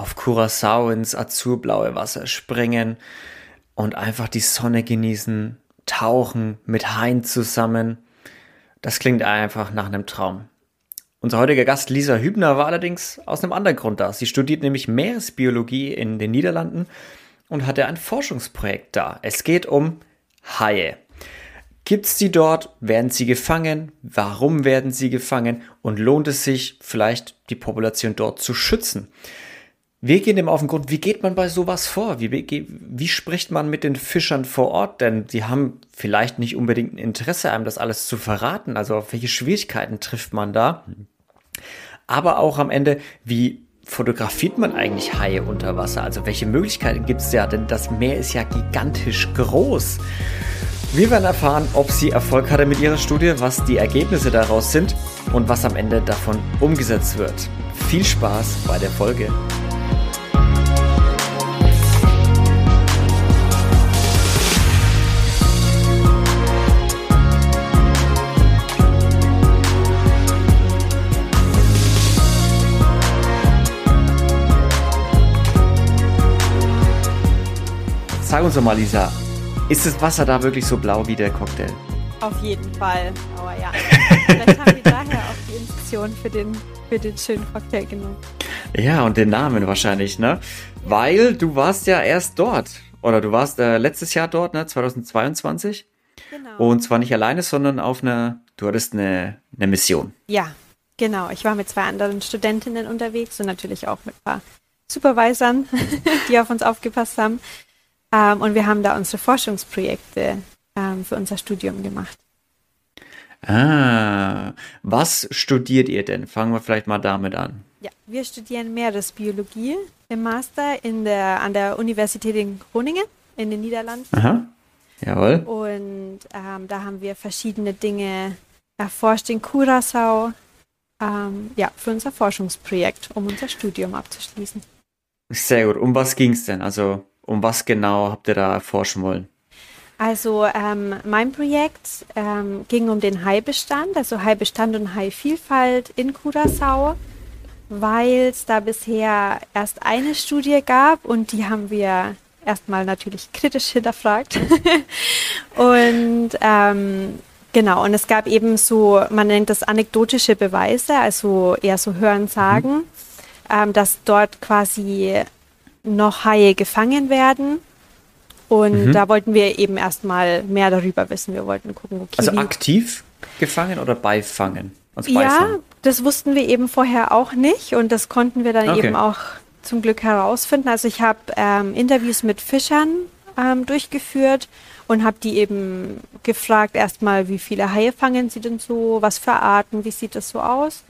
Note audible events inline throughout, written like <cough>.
auf Curacao ins azurblaue Wasser springen und einfach die Sonne genießen, tauchen mit Hein zusammen. Das klingt einfach nach einem Traum. Unser heutiger Gast Lisa Hübner war allerdings aus einem anderen Grund da. Sie studiert nämlich Meeresbiologie in den Niederlanden und hatte ein Forschungsprojekt da. Es geht um Haie. Gibt es die dort? Werden sie gefangen? Warum werden sie gefangen? Und lohnt es sich vielleicht, die Population dort zu schützen? Wir gehen dem auf den Grund, wie geht man bei sowas vor? Wie, wie, wie spricht man mit den Fischern vor Ort? Denn die haben vielleicht nicht unbedingt ein Interesse, einem das alles zu verraten. Also auf welche Schwierigkeiten trifft man da? Aber auch am Ende, wie fotografiert man eigentlich Haie unter Wasser? Also welche Möglichkeiten gibt es ja? Denn das Meer ist ja gigantisch groß. Wir werden erfahren, ob sie Erfolg hatte mit ihrer Studie, was die Ergebnisse daraus sind und was am Ende davon umgesetzt wird. Viel Spaß bei der Folge. Sag uns doch mal, Lisa, ist das Wasser da wirklich so blau wie der Cocktail? Auf jeden Fall. Aber ja, <laughs> vielleicht haben wir daher auch die Inspiration für den, für den schönen Cocktail genommen. Ja, und den Namen wahrscheinlich, ne? Weil du warst ja erst dort. Oder du warst äh, letztes Jahr dort, ne? 2022. Genau. Und zwar nicht alleine, sondern auf einer, du hattest eine, eine Mission. Ja, genau. Ich war mit zwei anderen Studentinnen unterwegs und natürlich auch mit ein paar Supervisern, <laughs> die auf uns aufgepasst haben. Ähm, und wir haben da unsere Forschungsprojekte ähm, für unser Studium gemacht. Ah, was studiert ihr denn? Fangen wir vielleicht mal damit an. Ja, wir studieren Meeresbiologie im Master in der, an der Universität in Groningen in den Niederlanden. Aha, jawohl. Und ähm, da haben wir verschiedene Dinge erforscht in Curaçao, ähm, ja, für unser Forschungsprojekt, um unser Studium abzuschließen. Sehr gut. Um was ging es denn? Also um was genau habt ihr da erforschen wollen? Also ähm, mein Projekt ähm, ging um den Haibestand, also Haibestand und Haivielfalt in Curaçao, weil es da bisher erst eine Studie gab und die haben wir erstmal natürlich kritisch hinterfragt. <laughs> und ähm, genau, und es gab eben so, man nennt das anekdotische Beweise, also eher so Hören sagen, mhm. ähm, dass dort quasi noch Haie gefangen werden. Und mhm. da wollten wir eben erstmal mehr darüber wissen. Wir wollten gucken, okay. Also aktiv gefangen oder beifangen? Also ja, das wussten wir eben vorher auch nicht und das konnten wir dann okay. eben auch zum Glück herausfinden. Also ich habe ähm, Interviews mit Fischern ähm, durchgeführt und habe die eben gefragt, erstmal, wie viele Haie fangen sie denn so, was für Arten, wie sieht das so aus?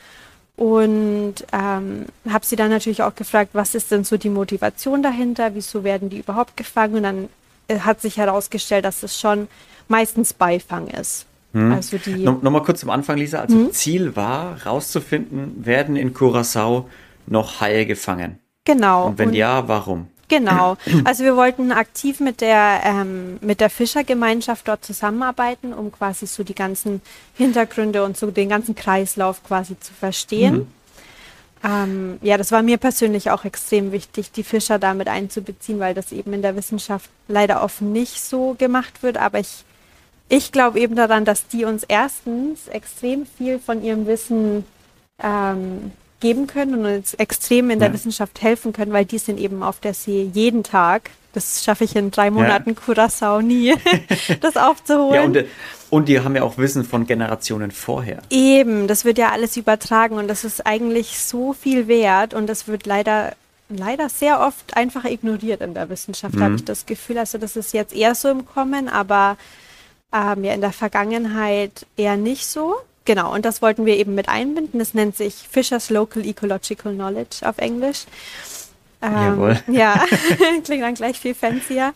Und ähm, habe sie dann natürlich auch gefragt, was ist denn so die Motivation dahinter, wieso werden die überhaupt gefangen? Und dann äh, hat sich herausgestellt, dass es schon meistens Beifang ist. Hm. Also die no, Nochmal kurz zum Anfang, Lisa. Also hm? Ziel war, rauszufinden, werden in Curacao noch Haie gefangen? Genau. Und wenn Und ja, warum? Genau. Also wir wollten aktiv mit der, ähm, mit der Fischergemeinschaft dort zusammenarbeiten, um quasi so die ganzen Hintergründe und so den ganzen Kreislauf quasi zu verstehen. Mhm. Ähm, ja, das war mir persönlich auch extrem wichtig, die Fischer damit einzubeziehen, weil das eben in der Wissenschaft leider oft nicht so gemacht wird. Aber ich, ich glaube eben daran, dass die uns erstens extrem viel von ihrem Wissen ähm, geben können und uns extrem in der ja. Wissenschaft helfen können, weil die sind eben auf der See jeden Tag. Das schaffe ich in drei Monaten ja. Curaçao nie, <laughs> das aufzuholen. Ja, und, und die haben ja auch Wissen von Generationen vorher. Eben, das wird ja alles übertragen und das ist eigentlich so viel wert und das wird leider leider sehr oft einfach ignoriert in der Wissenschaft, mhm. habe ich das Gefühl. Also das ist jetzt eher so im Kommen, aber ähm, ja in der Vergangenheit eher nicht so. Genau, und das wollten wir eben mit einbinden. Das nennt sich Fisher's Local Ecological Knowledge auf Englisch. Ähm, Jawohl. <laughs> Ja, <laughs> klingt dann gleich viel fancier.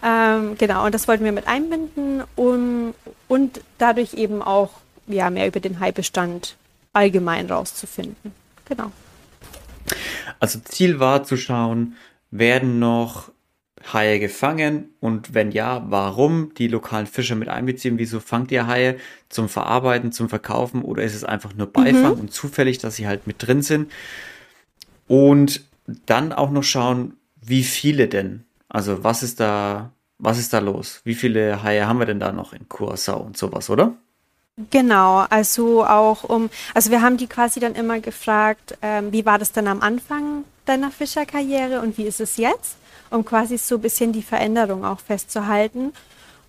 Ähm, genau, und das wollten wir mit einbinden um, und dadurch eben auch ja, mehr über den Haibestand allgemein rauszufinden. Genau. Also Ziel war zu schauen, werden noch Haie gefangen? Und wenn ja, warum die lokalen Fischer mit einbeziehen? Wieso fangt ihr Haie zum Verarbeiten, zum Verkaufen? Oder ist es einfach nur Beifang mhm. und zufällig, dass sie halt mit drin sind? Und dann auch noch schauen, wie viele denn? Also was ist da, was ist da los? Wie viele Haie haben wir denn da noch in Curacao und sowas, oder? Genau, also auch um, also wir haben die quasi dann immer gefragt, ähm, wie war das denn am Anfang deiner Fischerkarriere und wie ist es jetzt, um quasi so ein bisschen die Veränderung auch festzuhalten.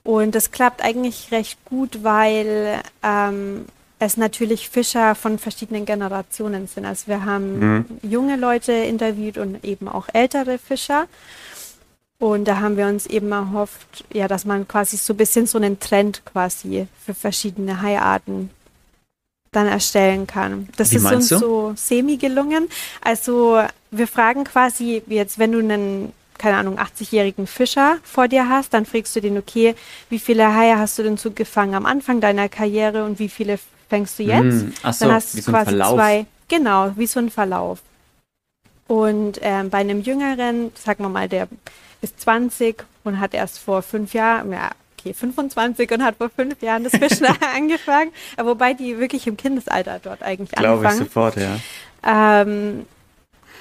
Und das klappt eigentlich recht gut, weil ähm, es natürlich Fischer von verschiedenen Generationen sind. Also wir haben mhm. junge Leute interviewt und eben auch ältere Fischer. Und da haben wir uns eben erhofft, ja, dass man quasi so ein bisschen so einen Trend quasi für verschiedene Haiarten dann erstellen kann. Das Wie ist uns du? so semi gelungen. Also wir fragen quasi jetzt, wenn du einen keine Ahnung, 80-jährigen Fischer vor dir hast, dann fragst du den, okay, wie viele Haie hast du denn so gefangen am Anfang deiner Karriere und wie viele fängst du jetzt? Mm, ach so, dann hast du so quasi Verlauf. zwei, genau, wie so ein Verlauf. Und ähm, bei einem Jüngeren, sagen wir mal, der ist 20 und hat erst vor fünf Jahren, ja, okay, 25 und hat vor fünf Jahren das Fischen <laughs> angefangen, wobei die wirklich im Kindesalter dort eigentlich Glaube anfangen. Glaube ich sofort, ja. Ähm,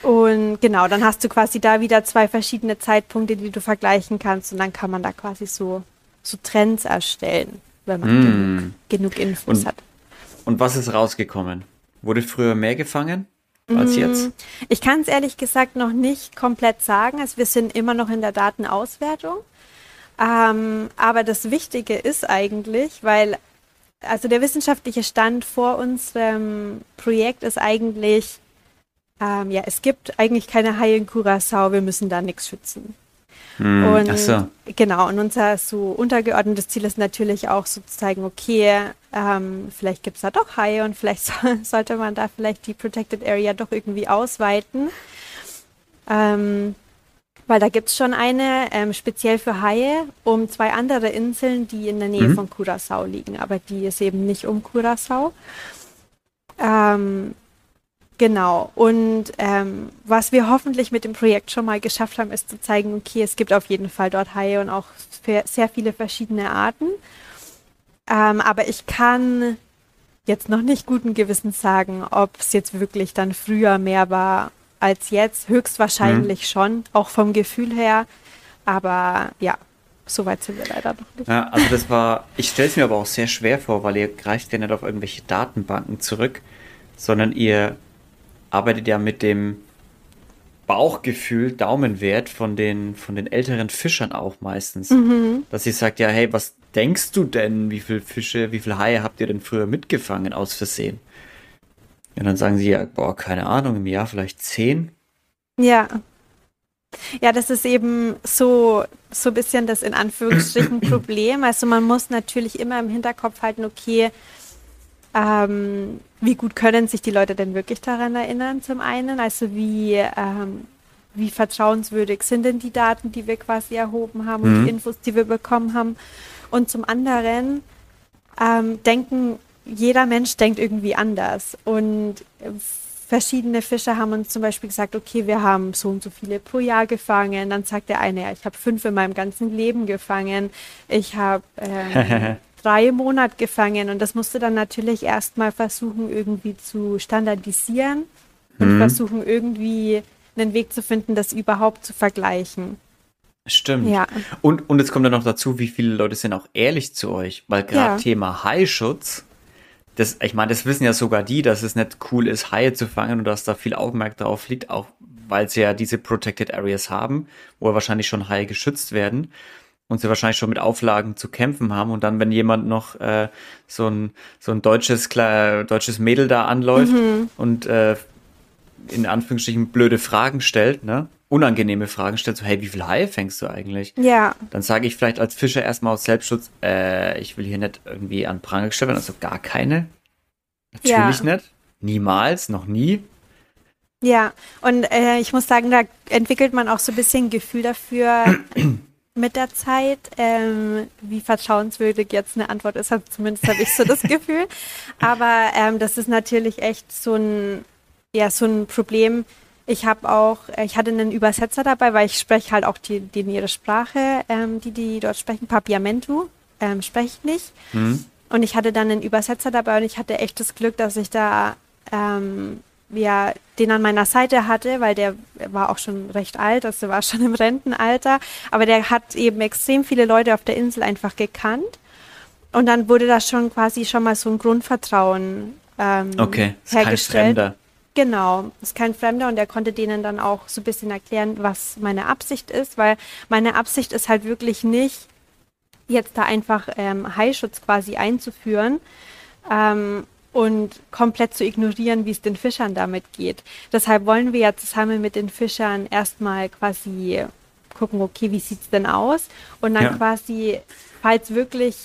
und genau, dann hast du quasi da wieder zwei verschiedene Zeitpunkte, die du vergleichen kannst und dann kann man da quasi so, so Trends erstellen, wenn man mm. genug, genug Infos und, hat. Und was ist rausgekommen? Wurde früher mehr gefangen? als mm, jetzt? Ich kann es ehrlich gesagt noch nicht komplett sagen. Also wir sind immer noch in der Datenauswertung. Ähm, aber das Wichtige ist eigentlich, weil also der wissenschaftliche Stand vor unserem Projekt ist eigentlich, ähm, ja, es gibt eigentlich keine Haie in Curacao, wir müssen da nichts schützen. Hm, und so. genau, und unser so untergeordnetes Ziel ist natürlich auch so zu zeigen, okay, ähm, vielleicht gibt es da doch Haie und vielleicht <laughs> so, sollte man da vielleicht die Protected Area doch irgendwie ausweiten. Ähm, weil da gibt es schon eine, ähm, speziell für Haie, um zwei andere Inseln, die in der Nähe mhm. von Curacao liegen, aber die ist eben nicht um Curacao. Ähm, Genau. Und ähm, was wir hoffentlich mit dem Projekt schon mal geschafft haben, ist zu zeigen, okay, es gibt auf jeden Fall dort Haie und auch sehr viele verschiedene Arten. Ähm, aber ich kann jetzt noch nicht guten Gewissens sagen, ob es jetzt wirklich dann früher mehr war als jetzt. Höchstwahrscheinlich mhm. schon, auch vom Gefühl her. Aber ja, so weit sind wir leider noch nicht. Ja, also das war, ich stelle es mir aber auch sehr schwer vor, weil ihr greift ja nicht auf irgendwelche Datenbanken zurück, sondern ihr arbeitet ja mit dem Bauchgefühl, Daumenwert von den, von den älteren Fischern auch meistens. Mhm. Dass sie sagt, ja, hey, was denkst du denn, wie viele Fische, wie viele Haie habt ihr denn früher mitgefangen aus Versehen? Und dann sagen sie ja, boah, keine Ahnung, im Jahr vielleicht zehn. Ja. Ja, das ist eben so, so ein bisschen das in Anführungsstrichen <clears throat> Problem. Also man muss natürlich immer im Hinterkopf halten, okay, ähm, wie gut können sich die Leute denn wirklich daran erinnern, zum einen? Also wie, ähm, wie vertrauenswürdig sind denn die Daten, die wir quasi erhoben haben mhm. und die Infos, die wir bekommen haben? Und zum anderen ähm, denken, jeder Mensch denkt irgendwie anders. Und verschiedene Fischer haben uns zum Beispiel gesagt, okay, wir haben so und so viele pro Jahr gefangen. Dann sagt der eine, ja, ich habe fünf in meinem ganzen Leben gefangen. Ich habe <laughs> ähm, drei Monate gefangen und das musste dann natürlich erstmal versuchen, irgendwie zu standardisieren und mhm. versuchen, irgendwie einen Weg zu finden, das überhaupt zu vergleichen. Stimmt. Ja. Und, und jetzt kommt dann noch dazu, wie viele Leute sind auch ehrlich zu euch, weil gerade ja. Thema Haischutz, das, ich meine, das wissen ja sogar die, dass es nicht cool ist, Haie zu fangen und dass da viel Augenmerk drauf liegt, auch weil sie ja diese Protected Areas haben, wo wahrscheinlich schon Haie geschützt werden und sie wahrscheinlich schon mit Auflagen zu kämpfen haben. Und dann, wenn jemand noch äh, so ein so ein deutsches klar, deutsches Mädel da anläuft mhm. und äh, in Anführungsstrichen blöde Fragen stellt, ne? Unangenehme Fragen stellt, so, hey, wie viel Haie fängst du eigentlich? Ja. Dann sage ich vielleicht als Fischer erstmal aus Selbstschutz, äh, ich will hier nicht irgendwie an Pranger gestellt werden, also gar keine. Natürlich ja. nicht. Niemals, noch nie. Ja, und äh, ich muss sagen, da entwickelt man auch so ein bisschen Gefühl dafür, mit der Zeit, ähm, wie vertrauenswürdig jetzt eine Antwort ist, also zumindest habe ich so das <laughs> Gefühl. Aber ähm, das ist natürlich echt so ein, ja, so ein Problem. Ich habe auch, ich hatte einen Übersetzer dabei, weil ich spreche halt auch die, die ihre Sprache, ähm, die die dort sprechen, Papiamentu, ähm, spreche ich nicht. Mhm. Und ich hatte dann einen Übersetzer dabei und ich hatte echt das Glück, dass ich da ähm, ja, den an meiner Seite hatte, weil der war auch schon recht alt, also war schon im Rentenalter, aber der hat eben extrem viele Leute auf der Insel einfach gekannt. Und dann wurde da schon quasi schon mal so ein Grundvertrauen ähm, okay, ist hergestellt. Kein Fremder. Genau, ist kein Fremder und er konnte denen dann auch so ein bisschen erklären, was meine Absicht ist, weil meine Absicht ist halt wirklich nicht, jetzt da einfach ähm, Haischutz quasi einzuführen, ähm, und komplett zu ignorieren, wie es den Fischern damit geht. Deshalb wollen wir ja zusammen mit den Fischern erstmal quasi gucken, okay, wie sieht es denn aus? Und dann ja. quasi, falls wirklich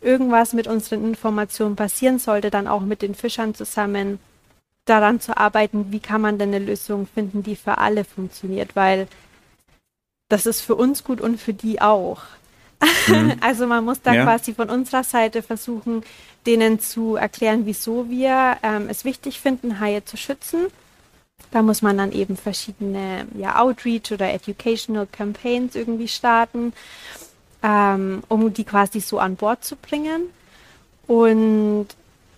irgendwas mit unseren Informationen passieren sollte, dann auch mit den Fischern zusammen daran zu arbeiten, wie kann man denn eine Lösung finden, die für alle funktioniert, weil das ist für uns gut und für die auch. Mhm. <laughs> Also man muss da ja. quasi von unserer Seite versuchen, denen zu erklären, wieso wir ähm, es wichtig finden, Haie zu schützen. Da muss man dann eben verschiedene ja, Outreach oder Educational Campaigns irgendwie starten, ähm, um die quasi so an Bord zu bringen. Und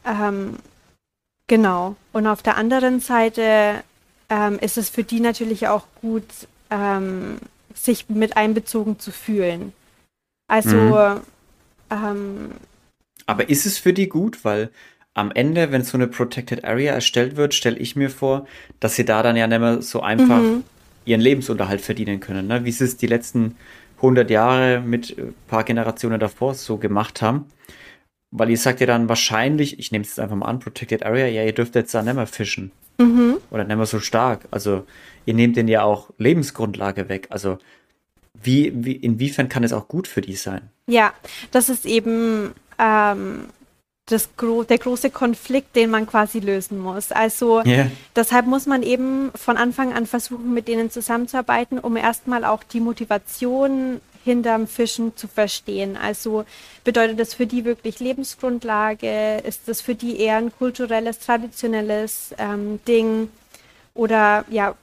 ähm, genau. Und auf der anderen Seite ähm, ist es für die natürlich auch gut, ähm, sich mit einbezogen zu fühlen. Also mhm. ähm, aber ist es für die gut? Weil am Ende, wenn so eine Protected Area erstellt wird, stelle ich mir vor, dass sie da dann ja nicht mehr so einfach mhm. ihren Lebensunterhalt verdienen können. Ne? Wie sie es die letzten 100 Jahre mit ein paar Generationen davor so gemacht haben. Weil ihr sagt ja dann wahrscheinlich, ich nehme es jetzt einfach mal an, Protected Area, ja, ihr dürft jetzt da nicht mehr fischen. Mhm. Oder nicht mehr so stark. Also ihr nehmt denen ja auch Lebensgrundlage weg. Also wie, wie, inwiefern kann es auch gut für die sein? Ja, das ist eben ähm, das gro der große Konflikt, den man quasi lösen muss. Also yeah. deshalb muss man eben von Anfang an versuchen, mit denen zusammenzuarbeiten, um erstmal auch die Motivation hinterm Fischen zu verstehen. Also bedeutet das für die wirklich Lebensgrundlage? Ist das für die eher ein kulturelles, traditionelles ähm, Ding? Oder ja,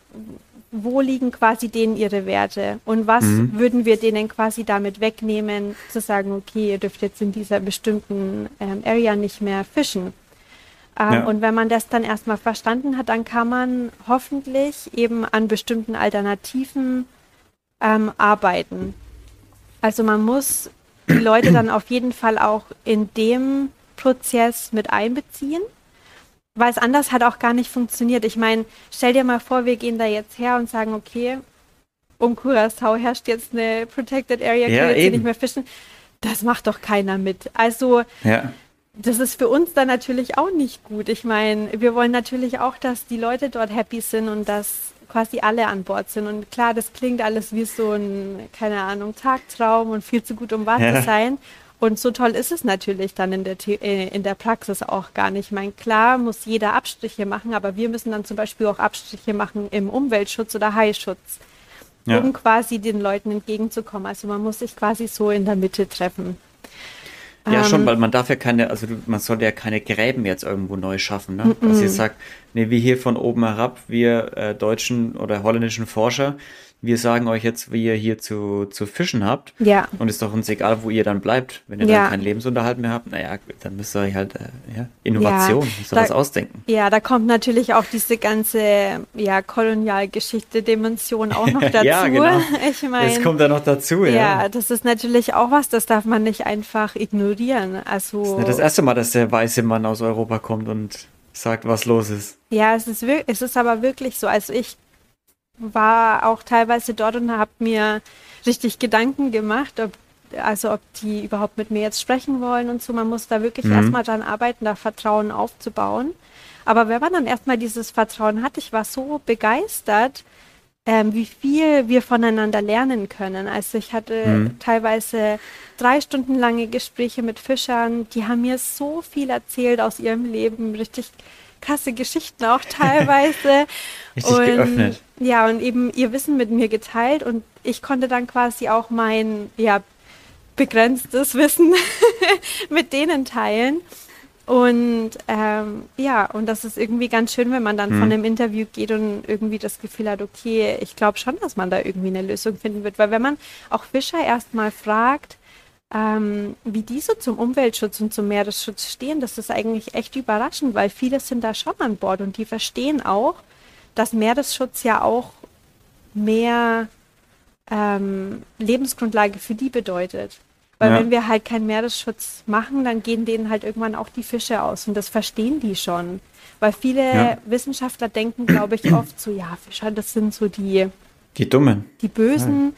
wo liegen quasi denen ihre Werte und was mhm. würden wir denen quasi damit wegnehmen, zu sagen, okay, ihr dürft jetzt in dieser bestimmten ähm, Area nicht mehr fischen. Ähm, ja. Und wenn man das dann erstmal verstanden hat, dann kann man hoffentlich eben an bestimmten Alternativen ähm, arbeiten. Also man muss die Leute dann auf jeden Fall auch in dem Prozess mit einbeziehen weil es anders hat auch gar nicht funktioniert. Ich meine, stell dir mal vor, wir gehen da jetzt her und sagen, okay, um Curacao herrscht jetzt eine Protected Area, ja, können jetzt nicht mehr fischen. Das macht doch keiner mit. Also, ja. das ist für uns dann natürlich auch nicht gut. Ich meine, wir wollen natürlich auch, dass die Leute dort happy sind und dass quasi alle an Bord sind. Und klar, das klingt alles wie so ein, keine Ahnung, Tagtraum und viel zu gut, um wahr ja. zu sein. Und so toll ist es natürlich dann in der, äh, in der Praxis auch gar nicht. Ich meine, klar muss jeder Abstriche machen, aber wir müssen dann zum Beispiel auch Abstriche machen im Umweltschutz oder Haischutz, ja. um quasi den Leuten entgegenzukommen. Also man muss sich quasi so in der Mitte treffen. Ja, schon, ähm, weil man darf ja keine, also man soll ja keine Gräben jetzt irgendwo neu schaffen. Ne? Also ihr sagt, nee, wie hier von oben herab, wir äh, deutschen oder holländischen Forscher, wir sagen euch jetzt, wie ihr hier zu, zu fischen habt. Ja. Und ist doch uns egal, wo ihr dann bleibt. Wenn ihr ja. dann keinen Lebensunterhalt mehr habt, naja, dann müsst ihr euch halt, äh, ja, Innovation, ja, müsst ihr da, was ausdenken. Ja, da kommt natürlich auch diese ganze, ja, Kolonialgeschichte-Dimension auch noch <laughs> dazu. ja, genau. <laughs> Ich meine. Das kommt da noch dazu, ja. Ja, das ist natürlich auch was, das darf man nicht einfach ignorieren. Also. Das ist nicht das erste Mal, dass der weiße Mann aus Europa kommt und sagt, was los ist. Ja, es ist, es ist aber wirklich so. Also ich war auch teilweise dort und habe mir richtig Gedanken gemacht, ob, also ob die überhaupt mit mir jetzt sprechen wollen und so. Man muss da wirklich mhm. erstmal dran arbeiten, da Vertrauen aufzubauen. Aber wenn man dann erstmal dieses Vertrauen hat, ich war so begeistert, ähm, wie viel wir voneinander lernen können. Also ich hatte mhm. teilweise drei Stunden lange Gespräche mit Fischern, die haben mir so viel erzählt aus ihrem Leben, richtig krasse Geschichten auch teilweise. <laughs> Richtig und, geöffnet. Ja, und eben ihr Wissen mit mir geteilt und ich konnte dann quasi auch mein, ja, begrenztes Wissen <laughs> mit denen teilen. Und ähm, ja, und das ist irgendwie ganz schön, wenn man dann hm. von einem Interview geht und irgendwie das Gefühl hat, okay, ich glaube schon, dass man da irgendwie eine Lösung finden wird. Weil wenn man auch Fischer erstmal fragt, ähm, wie die so zum Umweltschutz und zum Meeresschutz stehen, das ist eigentlich echt überraschend, weil viele sind da schon an Bord und die verstehen auch, dass Meeresschutz ja auch mehr ähm, Lebensgrundlage für die bedeutet. Weil ja. wenn wir halt keinen Meeresschutz machen, dann gehen denen halt irgendwann auch die Fische aus. Und das verstehen die schon. Weil viele ja. Wissenschaftler denken, glaube ich, oft so, ja, Fischer, das sind so die... Die Dummen. Die Bösen. Ja.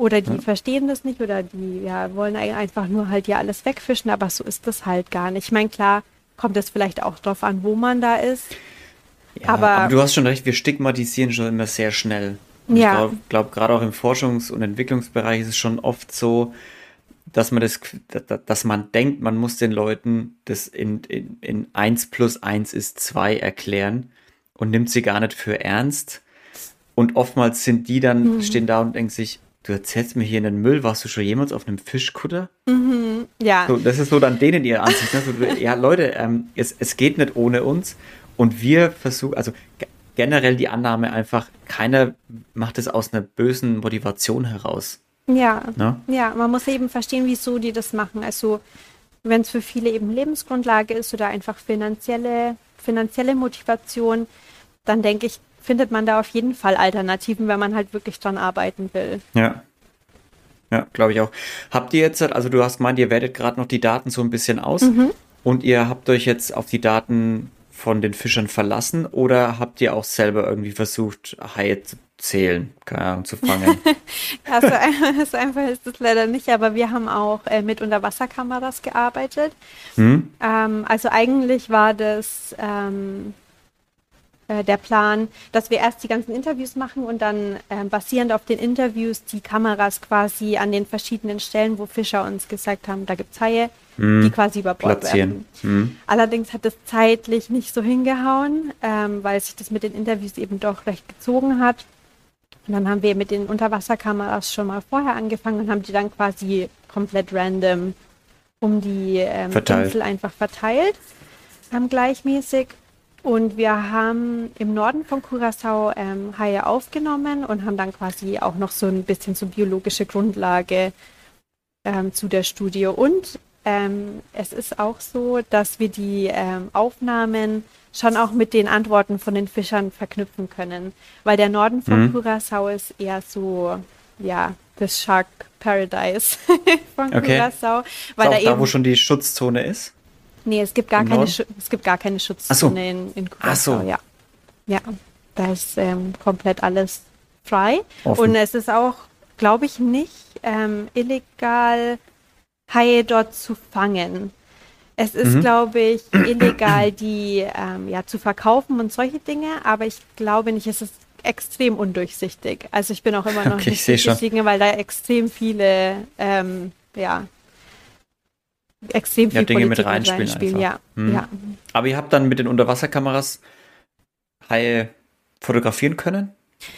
Oder die verstehen das nicht oder die ja, wollen einfach nur halt ja alles wegfischen, aber so ist das halt gar nicht. Ich meine, klar, kommt es vielleicht auch drauf an, wo man da ist. Ja, aber, aber, du hast schon recht, wir stigmatisieren schon immer sehr schnell. Ja. Ich glaube, glaub, gerade auch im Forschungs- und Entwicklungsbereich ist es schon oft so, dass man das, dass man denkt, man muss den Leuten das in, in, in 1 plus 1 ist 2 erklären und nimmt sie gar nicht für ernst. Und oftmals sind die dann, mhm. stehen da und denken sich, du erzählst mir hier in den Müll, warst du schon jemals auf einem Fischkutter? Mhm, ja. So, das ist so dann denen ihre Ansicht. Ne? So, ja, Leute, ähm, es, es geht nicht ohne uns. Und wir versuchen, also generell die Annahme einfach, keiner macht es aus einer bösen Motivation heraus. Ja, ja, ja, man muss eben verstehen, wieso die das machen. Also wenn es für viele eben Lebensgrundlage ist oder einfach finanzielle, finanzielle Motivation, dann denke ich, findet man da auf jeden Fall Alternativen, wenn man halt wirklich dran arbeiten will. Ja. Ja, glaube ich auch. Habt ihr jetzt, also du hast gemeint, ihr werdet gerade noch die Daten so ein bisschen aus mhm. und ihr habt euch jetzt auf die Daten von den Fischern verlassen oder habt ihr auch selber irgendwie versucht, Haie zu zählen, keine Ahnung, zu fangen? <laughs> also <laughs> so einfach ist das leider nicht, aber wir haben auch äh, mit Unterwasserkameras gearbeitet. Hm? Ähm, also eigentlich war das ähm, äh, der Plan, dass wir erst die ganzen Interviews machen und dann äh, basierend auf den Interviews die Kameras quasi an den verschiedenen Stellen, wo Fischer uns gesagt haben, da gibt es Haie, mm, die quasi über Bord platzieren. werden. Mm. Allerdings hat es zeitlich nicht so hingehauen, ähm, weil sich das mit den Interviews eben doch recht gezogen hat. Und dann haben wir mit den Unterwasserkameras schon mal vorher angefangen und haben die dann quasi komplett random um die ähm, Insel einfach verteilt, ähm, gleichmäßig. Und wir haben im Norden von Curacao ähm, Haie aufgenommen und haben dann quasi auch noch so ein bisschen so biologische Grundlage ähm, zu der Studie. Und ähm, es ist auch so, dass wir die ähm, Aufnahmen schon auch mit den Antworten von den Fischern verknüpfen können. Weil der Norden von mhm. Curacao ist eher so, ja, das Shark Paradise <laughs> von okay. Curacao. Weil ist auch da, da, wo schon die Schutzzone ist? Nee, es gibt gar, keine, es gibt gar keine Schutzzone so. in, in Curacao. Ach so. Ja. ja, da ist ähm, komplett alles frei. Offen. Und es ist auch, glaube ich, nicht ähm, illegal, Haie dort zu fangen. Es ist, mhm. glaube ich, illegal, die ähm, ja, zu verkaufen und solche Dinge, aber ich glaube nicht, es ist extrem undurchsichtig. Also ich bin auch immer noch okay, nicht durchsichtig, weil da extrem viele ähm, ja, extrem viel ja, Dinge Politik mit reinspielen. reinspielen ja. Hm. ja. Aber ihr habt dann mit den Unterwasserkameras Haie fotografieren können?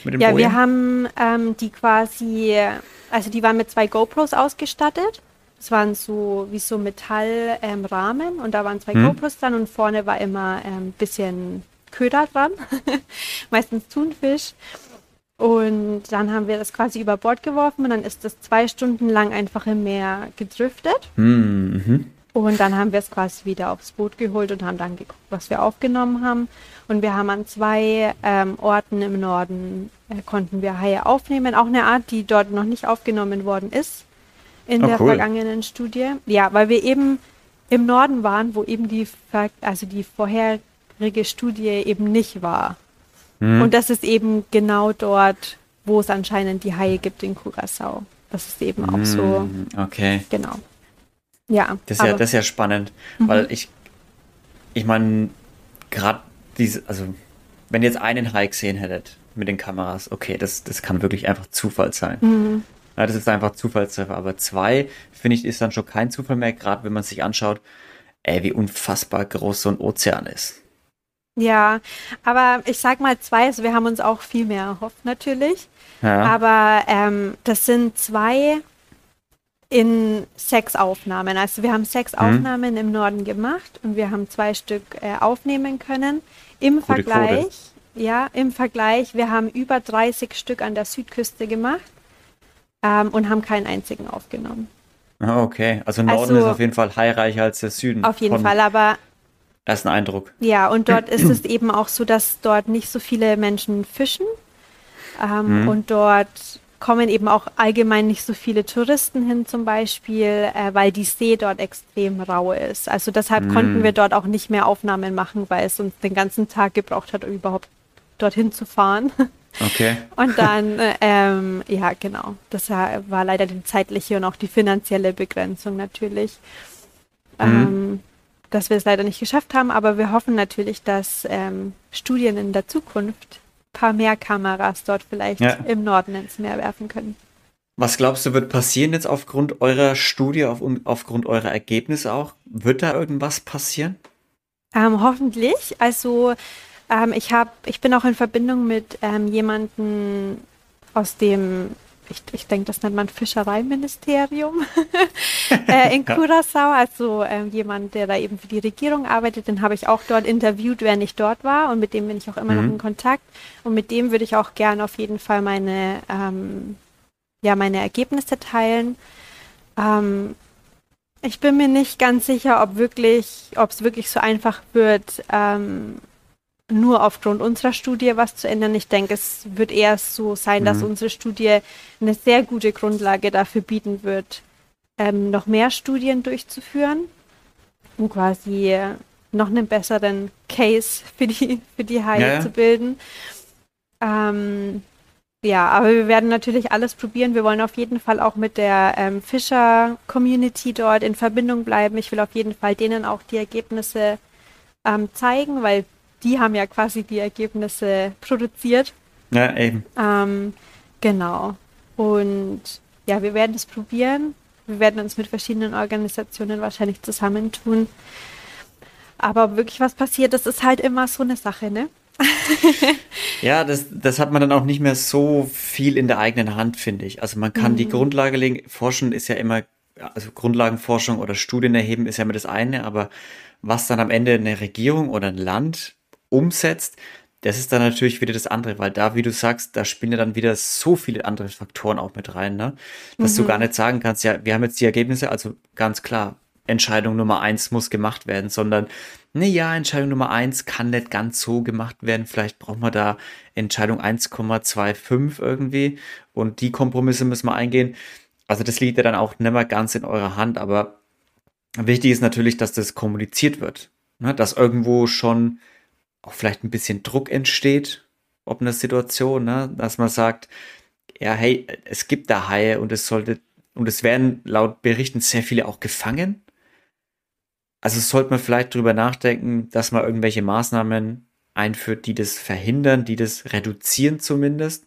ja, Bojen? wir haben ähm, die quasi, also die waren mit zwei GoPros ausgestattet. Es waren so wie so Metallrahmen ähm, und da waren zwei hm. GoPros dran und vorne war immer ein ähm, bisschen Köder dran, <laughs> meistens Thunfisch. Und dann haben wir das quasi über Bord geworfen und dann ist das zwei Stunden lang einfach im Meer gedriftet. Mhm. Und dann haben wir es quasi wieder aufs Boot geholt und haben dann geguckt, was wir aufgenommen haben. Und wir haben an zwei ähm, Orten im Norden äh, konnten wir Haie aufnehmen. Auch eine Art, die dort noch nicht aufgenommen worden ist in oh, der cool. vergangenen Studie. Ja, weil wir eben im Norden waren, wo eben die, also die vorherige Studie eben nicht war. Mhm. Und das ist eben genau dort, wo es anscheinend die Haie gibt in Curacao. Das ist eben auch so. Mhm, okay. Genau. Ja. Das ist, ja, das ist ja spannend, mhm. weil ich, ich meine, gerade diese, also, wenn ihr jetzt einen Hai gesehen hättet mit den Kameras, okay, das, das kann wirklich einfach Zufall sein. Mhm. Ja, das ist einfach Zufallstreffer. Aber zwei, finde ich, ist dann schon kein Zufall mehr, gerade wenn man sich anschaut, ey, wie unfassbar groß so ein Ozean ist. Ja, aber ich sag mal zwei, also wir haben uns auch viel mehr erhofft natürlich. Ja. Aber ähm, das sind zwei in sechs Aufnahmen. Also wir haben sechs mhm. Aufnahmen im Norden gemacht und wir haben zwei Stück äh, aufnehmen können. Im Gute Vergleich, Quote. ja, im Vergleich, wir haben über 30 Stück an der Südküste gemacht ähm, und haben keinen einzigen aufgenommen. Ah, okay, also Norden also, ist auf jeden Fall heilreicher als der Süden. Auf jeden Fall, aber das ist ein Eindruck. Ja, und dort ist es eben auch so, dass dort nicht so viele Menschen fischen. Ähm, mhm. Und dort kommen eben auch allgemein nicht so viele Touristen hin zum Beispiel, äh, weil die See dort extrem rau ist. Also deshalb mhm. konnten wir dort auch nicht mehr Aufnahmen machen, weil es uns den ganzen Tag gebraucht hat, um überhaupt dorthin zu fahren. <laughs> Okay. Und dann, äh, ähm, ja, genau. Das war leider die zeitliche und auch die finanzielle Begrenzung natürlich. Mhm. Ähm, dass wir es leider nicht geschafft haben, aber wir hoffen natürlich, dass ähm, Studien in der Zukunft ein paar mehr Kameras dort vielleicht ja. im Norden ins Meer werfen können. Was glaubst du, wird passieren jetzt aufgrund eurer Studie, auf, aufgrund eurer Ergebnisse auch? Wird da irgendwas passieren? Ähm, hoffentlich. Also ähm, ich habe, ich bin auch in Verbindung mit ähm, jemandem aus dem ich, ich denke, das nennt man Fischereiministerium <laughs> äh, in <laughs> Curacao. Also ähm, jemand, der da eben für die Regierung arbeitet, den habe ich auch dort interviewt, während ich dort war und mit dem bin ich auch immer mhm. noch in Kontakt. Und mit dem würde ich auch gerne auf jeden Fall meine, ähm, ja, meine Ergebnisse teilen. Ähm, ich bin mir nicht ganz sicher, ob wirklich, ob es wirklich so einfach wird, ähm, nur aufgrund unserer Studie was zu ändern. Ich denke, es wird eher so sein, mhm. dass unsere Studie eine sehr gute Grundlage dafür bieten wird, ähm, noch mehr Studien durchzuführen, um quasi noch einen besseren Case für die, für die Haie ja. zu bilden. Ähm, ja, aber wir werden natürlich alles probieren. Wir wollen auf jeden Fall auch mit der ähm, Fischer-Community dort in Verbindung bleiben. Ich will auf jeden Fall denen auch die Ergebnisse ähm, zeigen, weil die haben ja quasi die Ergebnisse produziert. Ja, eben. Ähm, genau. Und ja, wir werden es probieren. Wir werden uns mit verschiedenen Organisationen wahrscheinlich zusammentun. Aber wirklich was passiert, das ist halt immer so eine Sache, ne? <laughs> ja, das, das hat man dann auch nicht mehr so viel in der eigenen Hand, finde ich. Also man kann mhm. die Grundlage legen. Forschen ist ja immer, also Grundlagenforschung oder Studien erheben ist ja immer das eine, aber was dann am Ende eine Regierung oder ein Land umsetzt, das ist dann natürlich wieder das andere, weil da, wie du sagst, da spielen ja dann wieder so viele andere Faktoren auch mit rein, ne? Dass mhm. du gar nicht sagen kannst, ja, wir haben jetzt die Ergebnisse, also ganz klar, Entscheidung Nummer eins muss gemacht werden, sondern, ne, ja, Entscheidung Nummer eins kann nicht ganz so gemacht werden. Vielleicht brauchen wir da Entscheidung 1,25 irgendwie und die Kompromisse müssen wir eingehen. Also das liegt ja dann auch nicht mehr ganz in eurer Hand, aber wichtig ist natürlich, dass das kommuniziert wird, ne? dass irgendwo schon auch vielleicht ein bisschen Druck entsteht, ob eine Situation, ne? dass man sagt, ja, hey, es gibt da Haie und es sollte, und es werden laut Berichten sehr viele auch gefangen. Also sollte man vielleicht drüber nachdenken, dass man irgendwelche Maßnahmen einführt, die das verhindern, die das reduzieren zumindest.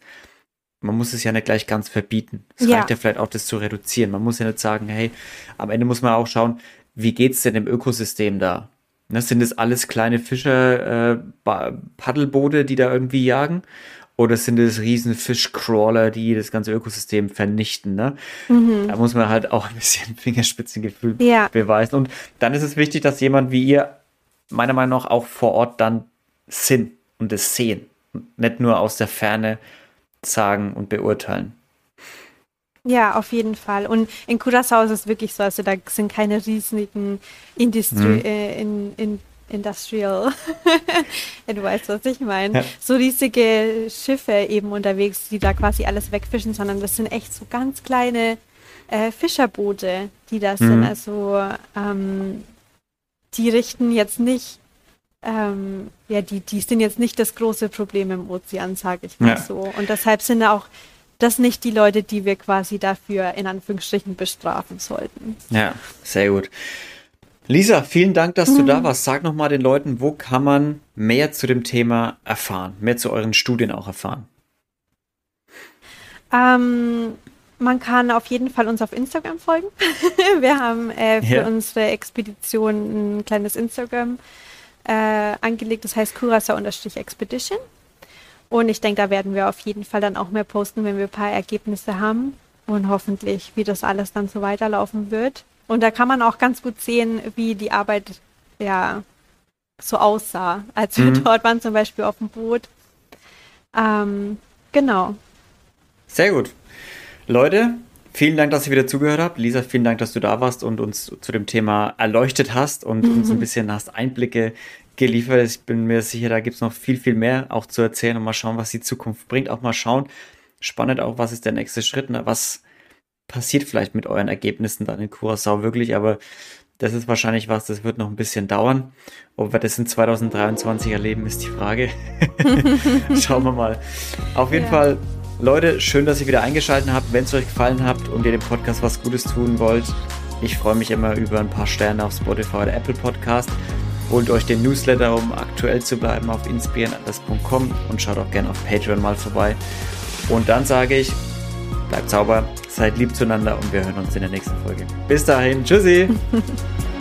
Man muss es ja nicht gleich ganz verbieten. Es ja. reicht ja vielleicht auch, das zu reduzieren. Man muss ja nicht sagen, hey, am Ende muss man auch schauen, wie geht's denn im Ökosystem da? Ne, sind das alles kleine Fischer, äh, Paddelboote, die da irgendwie jagen? Oder sind es riesen Fischcrawler, die das ganze Ökosystem vernichten? Ne? Mhm. Da muss man halt auch ein bisschen <laughs> Fingerspitzengefühl ja. beweisen. Und dann ist es wichtig, dass jemand wie ihr, meiner Meinung nach, auch vor Ort dann sind und es sehen. nicht nur aus der Ferne sagen und beurteilen. Ja, auf jeden Fall. Und in Curaçao ist es wirklich so, also da sind keine riesigen Industri mhm. äh, in, in, Industrial, <laughs> du weißt, was ich meine, ja. so riesige Schiffe eben unterwegs, die da quasi alles wegfischen, sondern das sind echt so ganz kleine äh, Fischerboote, die das mhm. sind. Also ähm, die richten jetzt nicht, ähm, ja, die, die sind jetzt nicht das große Problem im Ozean, sage ich mal ja. so. Und deshalb sind da auch das nicht die Leute, die wir quasi dafür in Anführungsstrichen bestrafen sollten. Ja, sehr gut. Lisa, vielen Dank, dass du mhm. da warst. Sag nochmal den Leuten, wo kann man mehr zu dem Thema erfahren, mehr zu euren Studien auch erfahren? Ähm, man kann auf jeden Fall uns auf Instagram folgen. <laughs> wir haben äh, für ja. unsere Expedition ein kleines Instagram äh, angelegt, das heißt Curacao-Expedition. Und ich denke, da werden wir auf jeden Fall dann auch mehr posten, wenn wir ein paar Ergebnisse haben und hoffentlich, wie das alles dann so weiterlaufen wird. Und da kann man auch ganz gut sehen, wie die Arbeit ja so aussah, als wir mhm. dort waren, zum Beispiel auf dem Boot. Ähm, genau. Sehr gut. Leute, Vielen Dank, dass ihr wieder zugehört habt. Lisa, vielen Dank, dass du da warst und uns zu dem Thema erleuchtet hast und mhm. uns ein <laughs> bisschen hast Einblicke geliefert. Ich bin mir sicher, da gibt es noch viel, viel mehr auch zu erzählen und mal schauen, was die Zukunft bringt. Auch mal schauen, spannend auch, was ist der nächste Schritt, ne? was passiert vielleicht mit euren Ergebnissen dann in Curacao wirklich, aber das ist wahrscheinlich was, das wird noch ein bisschen dauern. Ob wir das in 2023 erleben, ist die Frage. <laughs> <laughs> Schauen wir mal. Auf jeden ja. Fall Leute, schön, dass ihr wieder eingeschaltet habt. Wenn es euch gefallen hat und ihr dem Podcast was Gutes tun wollt, ich freue mich immer über ein paar Sterne auf Spotify oder Apple Podcast. Holt euch den Newsletter, um aktuell zu bleiben auf inspirierenanders.com und schaut auch gerne auf Patreon mal vorbei. Und dann sage ich, bleibt sauber, seid lieb zueinander und wir hören uns in der nächsten Folge. Bis dahin, tschüssi! <laughs>